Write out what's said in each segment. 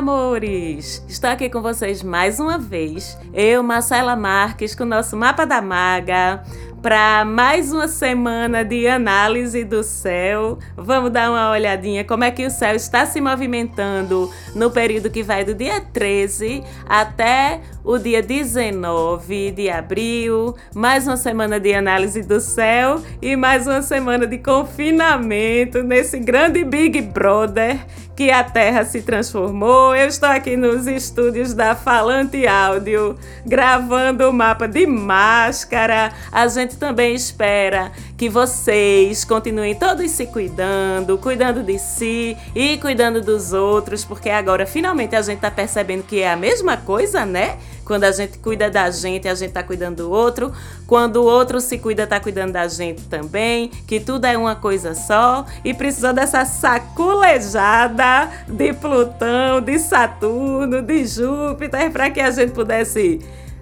amores! Estou aqui com vocês mais uma vez. Eu, Marcela Marques, com o nosso Mapa da Maga para mais uma semana de análise do céu. Vamos dar uma olhadinha como é que o céu está se movimentando no período que vai do dia 13 até o dia 19 de abril. Mais uma semana de análise do céu e mais uma semana de confinamento nesse grande Big Brother que a Terra se transformou. Eu estou aqui nos estúdios da Falante Áudio, gravando o mapa de máscara. A gente também espera que vocês continuem todos se cuidando, cuidando de si e cuidando dos outros, porque agora finalmente a gente está percebendo que é a mesma coisa, né? Quando a gente cuida da gente, a gente está cuidando do outro. Quando o outro se cuida, está cuidando da gente também. Que tudo é uma coisa só. E precisou dessa saculejada de Plutão, de Saturno, de Júpiter, para que a gente pudesse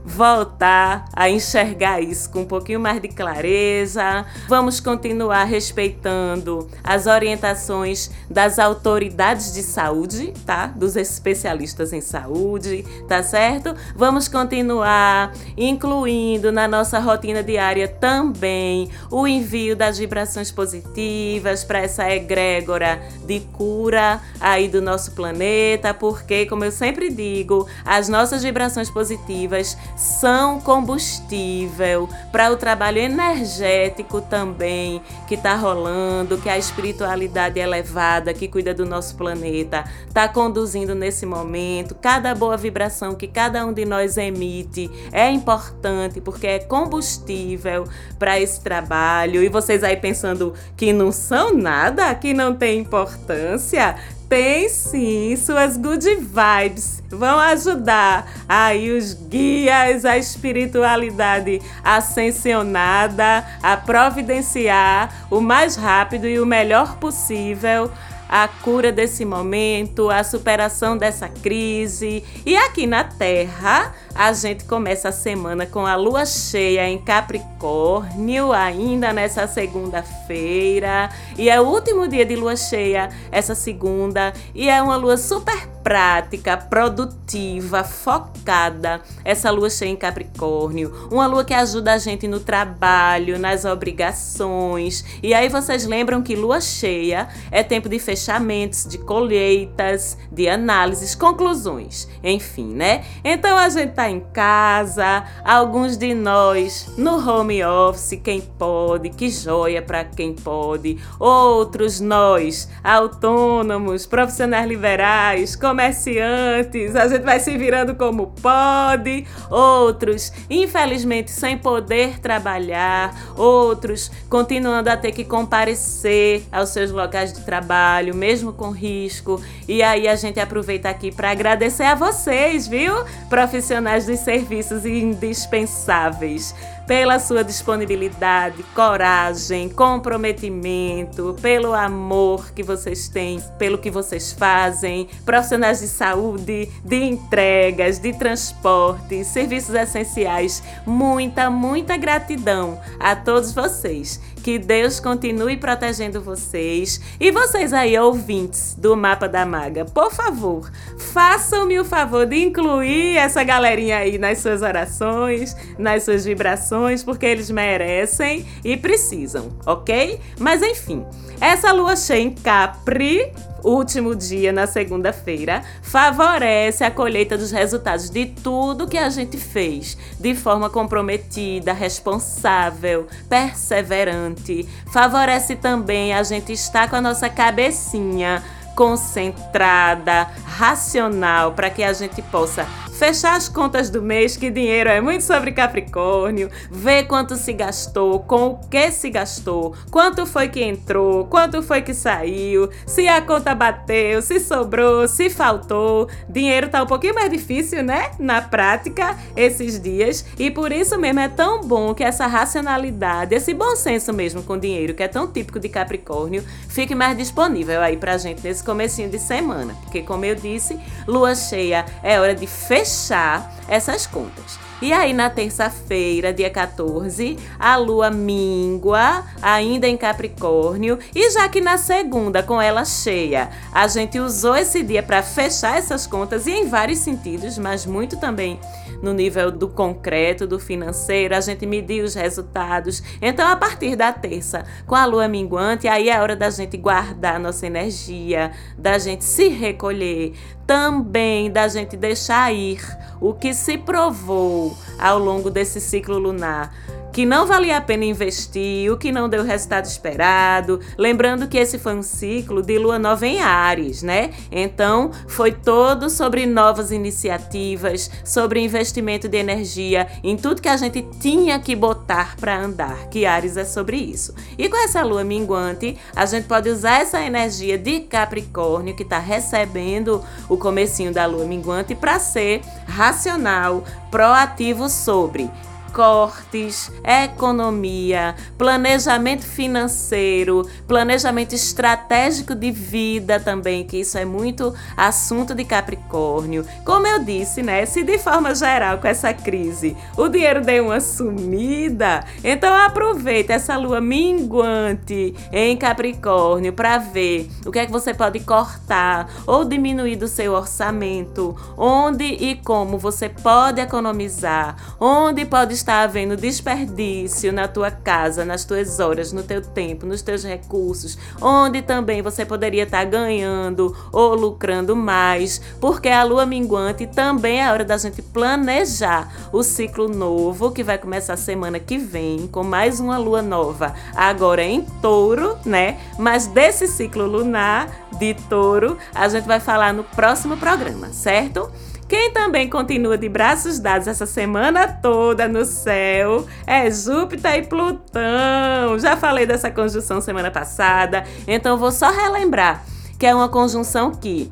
voltar a enxergar isso com um pouquinho mais de clareza. Vamos continuar respeitando as orientações das autoridades de saúde, tá? Dos especialistas em saúde, tá certo? Vamos continuar incluindo na nossa rotina diária também o envio das vibrações positivas para essa egrégora de cura aí do nosso planeta, porque como eu sempre digo, as nossas vibrações positivas são combustível para o trabalho energético também que está rolando, que a espiritualidade elevada que cuida do nosso planeta está conduzindo nesse momento. Cada boa vibração que cada um de nós emite é importante porque é combustível para esse trabalho. E vocês aí pensando que não são nada, que não tem importância, tem sim, suas good vibes vão ajudar aí os guias, a espiritualidade ascensionada a providenciar o mais rápido e o melhor possível a cura desse momento, a superação dessa crise. E aqui na Terra, a gente começa a semana com a lua cheia em Capricórnio, ainda nessa segunda-feira. E é o último dia de lua cheia, essa segunda. E é uma lua super prática, produtiva, focada. Essa lua cheia em Capricórnio, uma lua que ajuda a gente no trabalho, nas obrigações. E aí vocês lembram que lua cheia é tempo de fechamentos, de colheitas, de análises, conclusões, enfim, né? Então a gente tá em casa, alguns de nós no home office, quem pode, que joia para quem pode. Outros nós, autônomos, profissionais liberais, comerciantes, a gente vai se virando como pode, outros, infelizmente, sem poder trabalhar, outros continuando a ter que comparecer aos seus locais de trabalho, mesmo com risco. E aí a gente aproveita aqui para agradecer a vocês, viu? Profissionais dos serviços indispensáveis pela sua disponibilidade, coragem, comprometimento, pelo amor que vocês têm, pelo que vocês fazem, profissionais de saúde, de entregas, de transporte, serviços essenciais. Muita, muita gratidão a todos vocês. Que Deus continue protegendo vocês. E vocês aí, ouvintes do Mapa da Maga, por favor, façam-me o favor de incluir essa galerinha aí nas suas orações, nas suas vibrações porque eles merecem e precisam, ok? Mas enfim, essa lua cheia em Capri último dia, na segunda-feira, favorece a colheita dos resultados de tudo que a gente fez, de forma comprometida, responsável, perseverante. Favorece também a gente estar com a nossa cabecinha concentrada, racional, para que a gente possa fechar as contas do mês, que dinheiro é muito sobre Capricórnio, ver quanto se gastou, com o que se gastou, quanto foi que entrou, quanto foi que saiu, se a conta bateu, se sobrou, se faltou. Dinheiro tá um pouquinho mais difícil, né? Na prática, esses dias, e por isso mesmo é tão bom que essa racionalidade, esse bom senso mesmo com dinheiro, que é tão típico de Capricórnio, fique mais disponível aí pra gente nesse comecinho de semana, porque como eu disse, lua cheia é hora de fechar fechar essas contas. E aí, na terça-feira, dia 14, a lua mingua, ainda em Capricórnio. E já que na segunda, com ela cheia, a gente usou esse dia para fechar essas contas e em vários sentidos, mas muito também no nível do concreto, do financeiro, a gente medir os resultados. Então, a partir da terça, com a lua minguante, aí é hora da gente guardar nossa energia, da gente se recolher, também da gente deixar ir o que se provou ao longo desse ciclo lunar que não valia a pena investir, o que não deu o resultado esperado. Lembrando que esse foi um ciclo de lua nova em Ares, né? Então, foi todo sobre novas iniciativas, sobre investimento de energia, em tudo que a gente tinha que botar para andar, que Ares é sobre isso. E com essa lua minguante, a gente pode usar essa energia de Capricórnio que está recebendo o comecinho da lua minguante para ser racional, proativo sobre cortes, economia, planejamento financeiro, planejamento estratégico de vida também, que isso é muito assunto de Capricórnio. Como eu disse, né? Se de forma geral com essa crise o dinheiro deu uma sumida, então aproveita essa lua minguante em Capricórnio para ver o que é que você pode cortar ou diminuir do seu orçamento, onde e como você pode economizar, onde pode está havendo desperdício na tua casa, nas tuas horas, no teu tempo, nos teus recursos, onde também você poderia estar ganhando ou lucrando mais, porque a lua minguante também é hora da gente planejar o ciclo novo que vai começar semana que vem com mais uma lua nova, agora em Touro, né? Mas desse ciclo lunar de Touro, a gente vai falar no próximo programa, certo? Quem também continua de braços dados essa semana toda no céu é Júpiter e Plutão. Já falei dessa conjunção semana passada, então vou só relembrar que é uma conjunção que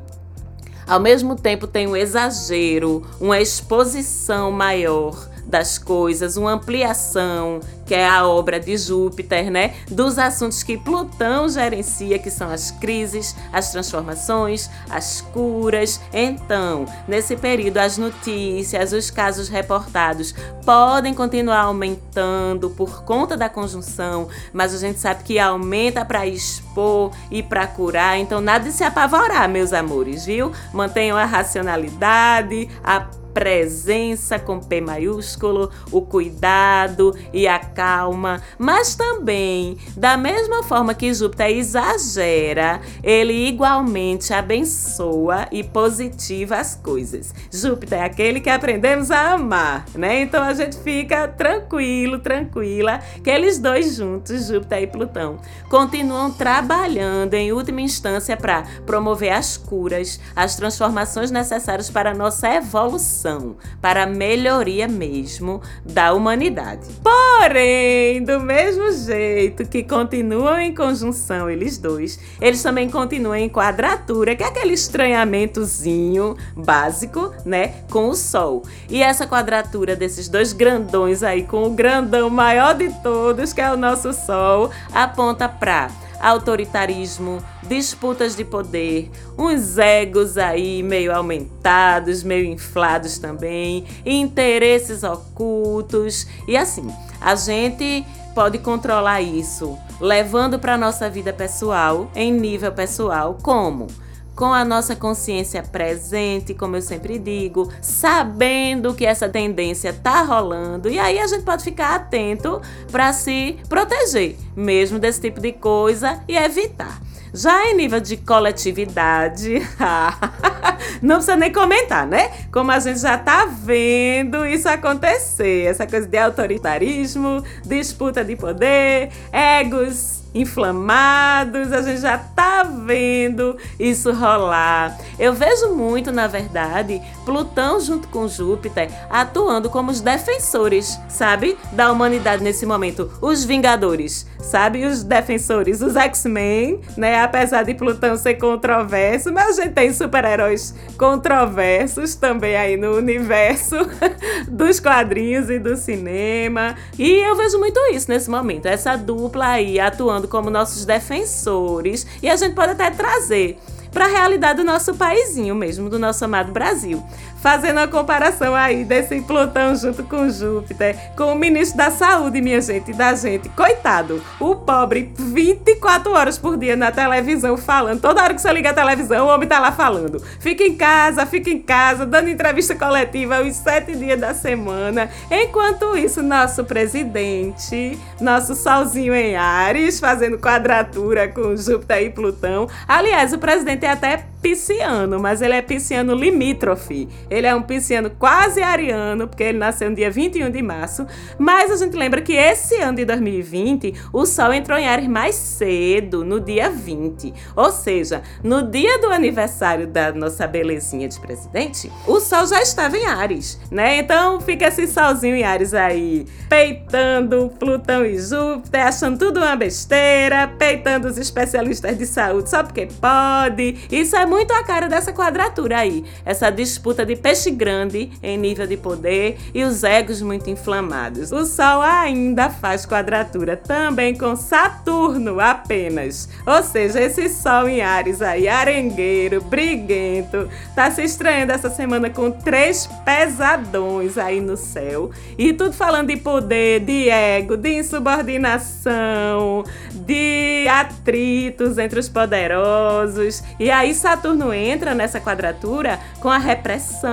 ao mesmo tempo tem um exagero, uma exposição maior das coisas, uma ampliação, que é a obra de Júpiter, né? Dos assuntos que Plutão gerencia, que são as crises, as transformações, as curas. Então, nesse período, as notícias, os casos reportados podem continuar aumentando por conta da conjunção, mas a gente sabe que aumenta para expor e para curar. Então, nada de se apavorar, meus amores, viu? Mantenham a racionalidade, a presença com P maiúsculo, o cuidado e a calma, mas também, da mesma forma que Júpiter exagera, ele igualmente abençoa e positiva as coisas. Júpiter é aquele que aprendemos a amar, né? Então a gente fica tranquilo, tranquila, que eles dois juntos, Júpiter e Plutão, continuam trabalhando em última instância para promover as curas, as transformações necessárias para a nossa evolução para a melhoria mesmo da humanidade. Porém, do mesmo jeito que continuam em conjunção eles dois, eles também continuam em quadratura, que é aquele estranhamentozinho básico, né, com o Sol. E essa quadratura desses dois grandões aí, com o grandão maior de todos, que é o nosso Sol, aponta para autoritarismo, disputas de poder, uns egos aí meio aumentados, meio inflados também, interesses ocultos. E assim, a gente pode controlar isso, levando para nossa vida pessoal, em nível pessoal, como com a nossa consciência presente, como eu sempre digo, sabendo que essa tendência tá rolando, e aí a gente pode ficar atento para se proteger, mesmo desse tipo de coisa e evitar. Já em nível de coletividade, não precisa nem comentar, né? Como a gente já tá vendo isso acontecer, essa coisa de autoritarismo, disputa de poder, egos inflamados, a gente já tá vendo isso rolar. Eu vejo muito, na verdade, Plutão junto com Júpiter atuando como os defensores, sabe, da humanidade nesse momento, os vingadores, sabe, os defensores, os X-Men, né, apesar de Plutão ser controverso, mas a gente tem super-heróis controversos também aí no universo dos quadrinhos e do cinema. E eu vejo muito isso nesse momento, essa dupla aí atuando como nossos defensores. E a gente pode até trazer para a realidade do nosso paizinho mesmo, do nosso amado Brasil fazendo a comparação aí desse Plutão junto com Júpiter, com o ministro da Saúde, minha gente, da gente. Coitado, o pobre, 24 horas por dia na televisão falando. Toda hora que você liga a televisão, o homem tá lá falando. Fica em casa, fica em casa, dando entrevista coletiva os sete dias da semana. Enquanto isso, nosso presidente, nosso solzinho em Ares, fazendo quadratura com Júpiter e Plutão. Aliás, o presidente é até pisciano, mas ele é pisciano limítrofe. Ele é um pisciano quase ariano, porque ele nasceu no dia 21 de março. Mas a gente lembra que esse ano de 2020, o Sol entrou em Ares mais cedo, no dia 20. Ou seja, no dia do aniversário da nossa belezinha de presidente, o Sol já estava em Ares, né? Então fica esse solzinho em Ares aí, peitando Plutão e Júpiter, achando tudo uma besteira, peitando os especialistas de saúde só porque pode. Isso é muito a cara dessa quadratura aí, essa disputa de peixe grande em nível de poder e os egos muito inflamados. O Sol ainda faz quadratura também com Saturno apenas. Ou seja, esse Sol em Ares aí, arengueiro, briguento, tá se estranhando essa semana com três pesadões aí no céu. E tudo falando de poder, de ego, de insubordinação, de atritos entre os poderosos. E aí Saturno entra nessa quadratura com a repressão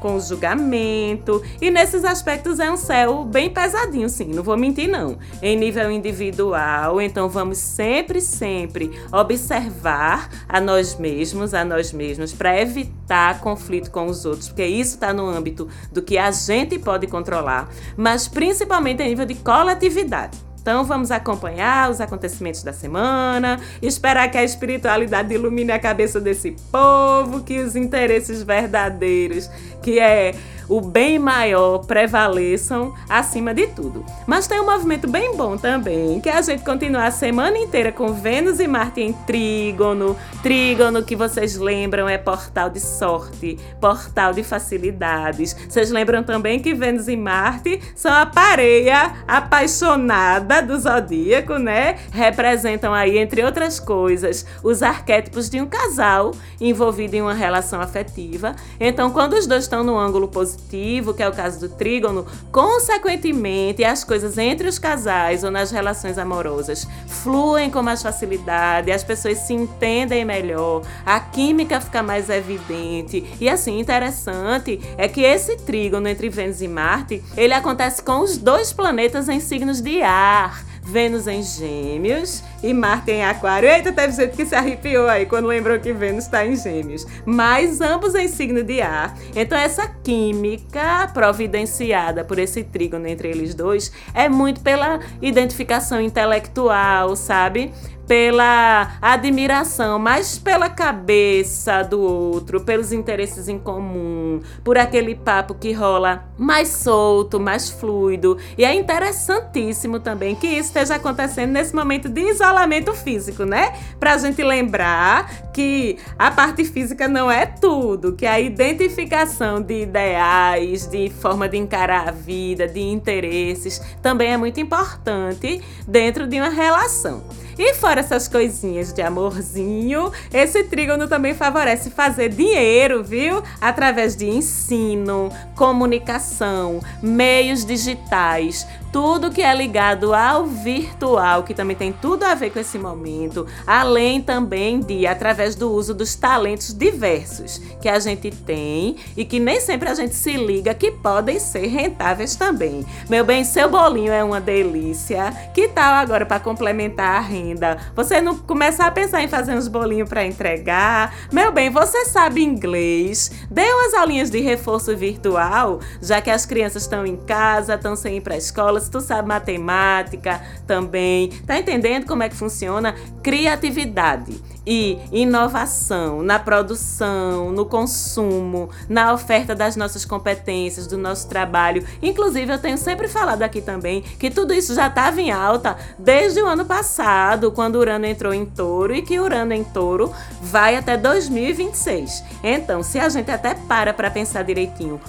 com o julgamento. E nesses aspectos é um céu bem pesadinho, sim, não vou mentir, não. Em nível individual, então vamos sempre, sempre observar a nós mesmos, a nós mesmos, para evitar conflito com os outros, porque isso está no âmbito do que a gente pode controlar, mas principalmente em nível de coletividade. Então vamos acompanhar os acontecimentos da semana, esperar que a espiritualidade ilumine a cabeça desse povo, que os interesses verdadeiros, que é o bem maior prevaleçam acima de tudo. Mas tem um movimento bem bom também, que é a gente continuar a semana inteira com Vênus e Marte em trígono. Trígono que vocês lembram é portal de sorte, portal de facilidades. Vocês lembram também que Vênus e Marte são a pareia apaixonada do zodíaco, né? Representam aí, entre outras coisas, os arquétipos de um casal envolvido em uma relação afetiva. Então, quando os dois estão no ângulo positivo, positivo, que é o caso do trígono, consequentemente, as coisas entre os casais ou nas relações amorosas fluem com mais facilidade, as pessoas se entendem melhor, a química fica mais evidente. E assim, interessante é que esse trígono entre Vênus e Marte, ele acontece com os dois planetas em signos de ar. Vênus em Gêmeos e Marte em Aquário. Eita, teve gente que se arrepiou aí quando lembrou que Vênus está em Gêmeos. Mas ambos em signo de ar. Então, essa química providenciada por esse trígono entre eles dois é muito pela identificação intelectual, sabe? Pela admiração, mas pela cabeça do outro, pelos interesses em comum, por aquele papo que rola mais solto, mais fluido. E é interessantíssimo também que isso esteja acontecendo nesse momento de isolamento físico, né? Pra gente lembrar que a parte física não é tudo, que a identificação de ideais, de forma de encarar a vida, de interesses, também é muito importante dentro de uma relação. E fora essas coisinhas de amorzinho, esse trígono também favorece fazer dinheiro, viu? Através de ensino, comunicação, meios digitais, tudo que é ligado ao virtual, que também tem tudo a ver com esse momento, além também de através do uso dos talentos diversos que a gente tem e que nem sempre a gente se liga que podem ser rentáveis também. Meu bem, seu bolinho é uma delícia. Que tal agora para complementar a renda? Você não começar a pensar em fazer uns bolinhos para entregar. Meu bem, você sabe inglês? Dê umas aulinhas de reforço virtual, já que as crianças estão em casa, estão sem ir para a escola. Se tu sabe matemática também, tá entendendo como é que funciona? Criatividade e inovação na produção, no consumo, na oferta das nossas competências, do nosso trabalho. Inclusive, eu tenho sempre falado aqui também que tudo isso já estava em alta desde o ano passado, quando Urano entrou em touro e que Urano em touro vai até 2026. Então, se a gente até para para pensar direitinho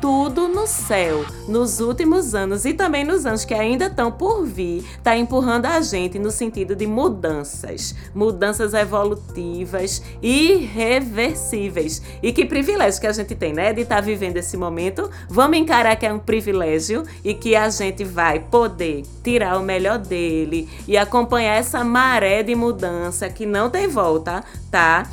tudo no céu, nos últimos anos e também nos anos que ainda estão por vir, está empurrando a gente no sentido de mudanças, mudanças evolutivas irreversíveis. E que privilégio que a gente tem, né, de estar tá vivendo esse momento. Vamos encarar que é um privilégio e que a gente vai poder tirar o melhor dele e acompanhar essa maré de mudança que não tem volta, tá?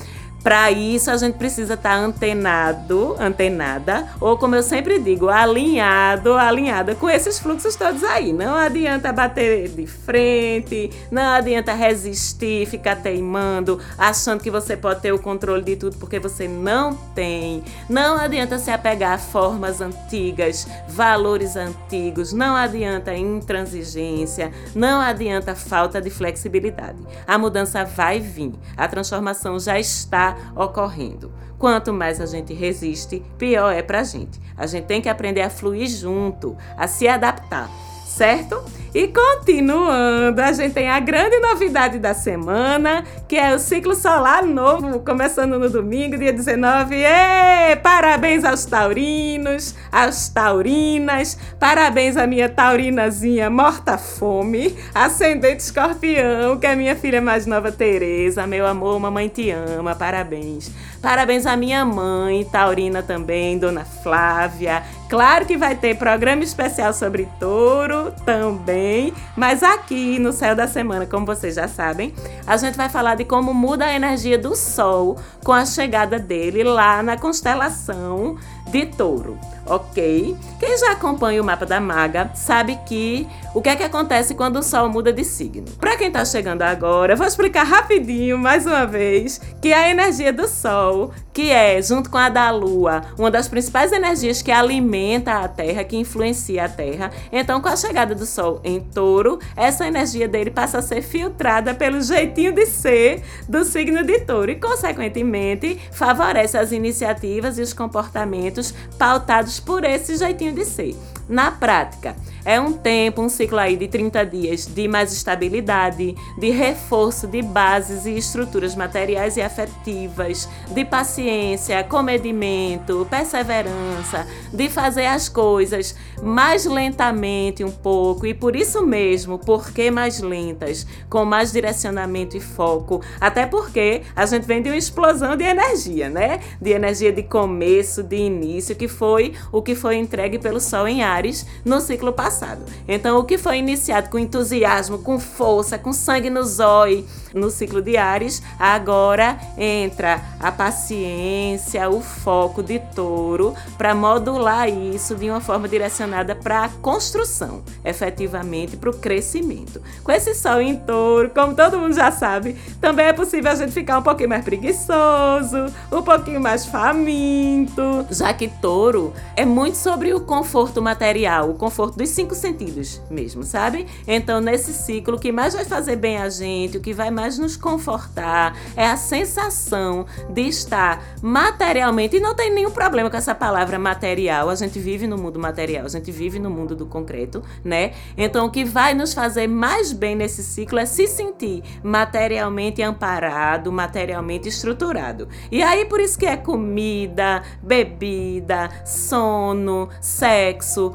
Para isso, a gente precisa estar tá antenado, antenada, ou como eu sempre digo, alinhado, alinhada com esses fluxos todos aí. Não adianta bater de frente, não adianta resistir, ficar teimando, achando que você pode ter o controle de tudo porque você não tem. Não adianta se apegar a formas antigas, valores antigos, não adianta intransigência, não adianta falta de flexibilidade. A mudança vai vir, a transformação já está ocorrendo. Quanto mais a gente resiste, pior é para a gente. A gente tem que aprender a fluir junto, a se adaptar, certo? E continuando, a gente tem a grande novidade da semana, que é o ciclo solar novo, começando no domingo, dia 19. Ê, parabéns aos taurinos, às taurinas, parabéns à minha taurinazinha morta-fome, ascendente escorpião, que é a minha filha mais nova, Tereza. Meu amor, mamãe te ama, parabéns. Parabéns à minha mãe, taurina também, dona Flávia. Claro que vai ter programa especial sobre touro também, mas aqui no Céu da Semana, como vocês já sabem, a gente vai falar de como muda a energia do Sol com a chegada dele lá na constelação de touro ok? Quem já acompanha o mapa da maga sabe que o que é que acontece quando o Sol muda de signo. Para quem está chegando agora, vou explicar rapidinho mais uma vez que a energia do Sol, que é junto com a da Lua, uma das principais energias que alimenta a Terra, que influencia a Terra. Então, com a chegada do Sol em Touro, essa energia dele passa a ser filtrada pelo jeitinho de ser do signo de Touro e, consequentemente, favorece as iniciativas e os comportamentos pautados por esse jeitinho de ser. Na prática, é um tempo, um ciclo aí de 30 dias de mais estabilidade, de reforço de bases e estruturas materiais e afetivas, de paciência, comedimento, perseverança, de fazer as coisas mais lentamente um pouco e por isso mesmo, porque mais lentas, com mais direcionamento e foco, até porque a gente vem de uma explosão de energia, né? De energia de começo, de início, que foi o que foi entregue pelo Sol em No ciclo passado passado. Então, o que foi iniciado com entusiasmo, com força, com sangue no zóio no ciclo de Ares, agora entra a paciência, o foco de touro para modular isso de uma forma direcionada para a construção, efetivamente para o crescimento. Com esse sol em touro, como todo mundo já sabe, também é possível a gente ficar um pouquinho mais preguiçoso, um pouquinho mais faminto, já que touro é muito sobre o conforto material, o conforto dos cinco sentidos mesmo, sabe? Então, nesse ciclo, o que mais vai fazer bem a gente, o que vai mais nos confortar é a sensação de estar materialmente, e não tem nenhum problema com essa palavra material, a gente vive no mundo material, a gente vive no mundo do concreto, né? Então, o que vai nos fazer mais bem nesse ciclo é se sentir materialmente amparado, materialmente estruturado. E aí, por isso que é comida, bebida, sono, sexo,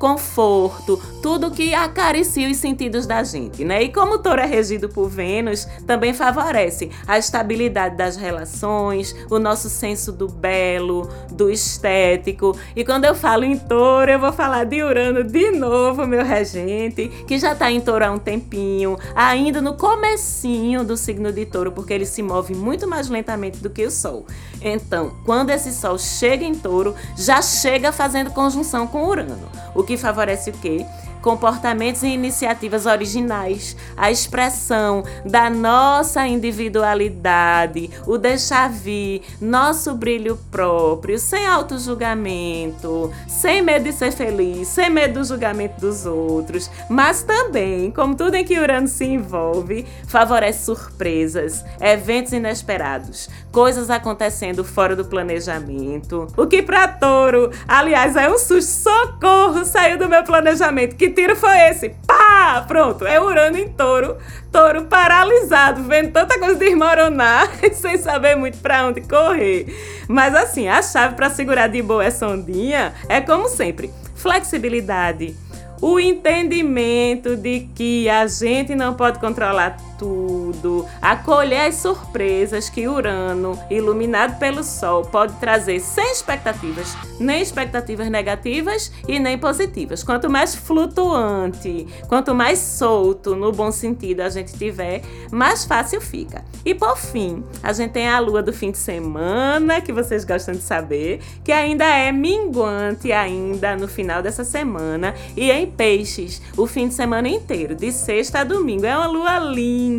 conforto, tudo que acaricia os sentidos da gente, né? E como o touro é regido por Vênus, também favorece a estabilidade das relações, o nosso senso do belo, do estético. E quando eu falo em touro, eu vou falar de Urano de novo, meu regente, que já está em touro há um tempinho, ainda no comecinho do signo de touro, porque ele se move muito mais lentamente do que o Sol. Então, quando esse Sol chega em touro, já chega fazendo conjunção com Urano, o que favorece o quê? Comportamentos e iniciativas originais, a expressão da nossa individualidade, o deixar vir nosso brilho próprio, sem auto-julgamento, sem medo de ser feliz, sem medo do julgamento dos outros, mas também, como tudo em que Urano se envolve, favorece surpresas, eventos inesperados, coisas acontecendo fora do planejamento. O que para touro, aliás, é um susto, socorro, saiu do meu planejamento. Que tiro foi esse? Pá! Pronto, é Urano em touro, touro paralisado, vendo tanta coisa desmoronar, sem saber muito para onde correr. Mas assim, a chave para segurar de boa essa ondinha é como sempre, flexibilidade o entendimento de que a gente não pode controlar tudo, acolher as surpresas que Urano, iluminado pelo Sol, pode trazer sem expectativas, nem expectativas negativas e nem positivas. Quanto mais flutuante, quanto mais solto, no bom sentido, a gente tiver, mais fácil fica. E por fim, a gente tem a lua do fim de semana, que vocês gostam de saber, que ainda é minguante ainda no final dessa semana e em peixes o fim de semana inteiro, de sexta a domingo. É uma lua linda,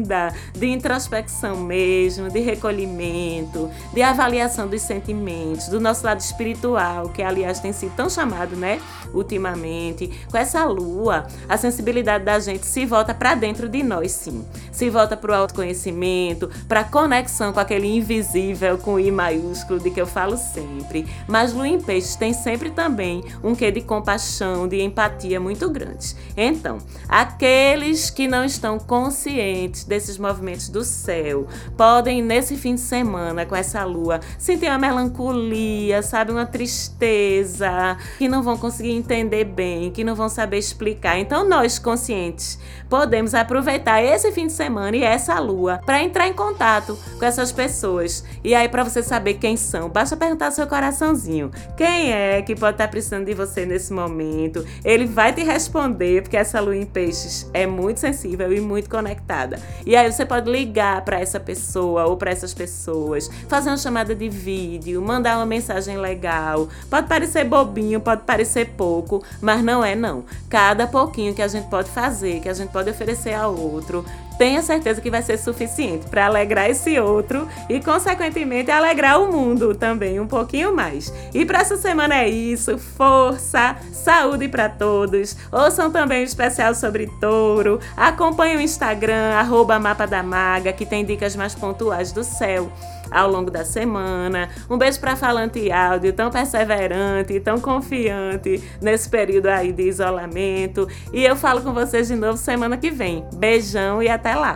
de introspecção mesmo, de recolhimento, de avaliação dos sentimentos, do nosso lado espiritual, que aliás tem sido tão chamado, né, ultimamente. Com essa lua, a sensibilidade da gente se volta para dentro de nós, sim. Se volta para o autoconhecimento, para a conexão com aquele invisível com I maiúsculo de que eu falo sempre. Mas lua em peixes tem sempre também um quê de compaixão, de empatia muito grandes. Então, aqueles que não estão conscientes desses movimentos do céu podem, nesse fim de semana, com essa lua, sentir uma melancolia, sabe? Uma tristeza, que não vão conseguir entender bem, que não vão saber explicar. Então, nós, conscientes, podemos aproveitar esse fim de semana e essa lua para entrar em contato com essas pessoas. E aí, para você saber quem são, basta perguntar ao seu coraçãozinho: quem é que pode estar precisando de você nesse momento? Ele vai te responder, porque essa lua em peixes é muito sensível e muito conectada. E aí você pode ligar para essa pessoa ou para essas pessoas, fazer uma chamada de vídeo, mandar uma mensagem legal. Pode parecer bobinho, pode parecer pouco, mas não é não. Cada pouquinho que a gente pode fazer, que a gente pode oferecer ao outro, tenha certeza que vai ser suficiente para alegrar esse outro e, consequentemente, alegrar o mundo também um pouquinho mais. E para essa semana é isso. Força, saúde para todos. Ouçam também o especial sobre touro. Acompanhe o Instagram, arroba Mapa da Maga, que tem dicas mais pontuais do céu ao longo da semana. Um beijo para Falante Áudio, tão perseverante, tão confiante nesse período aí de isolamento. E eu falo com vocês de novo semana que vem. Beijão e até lá!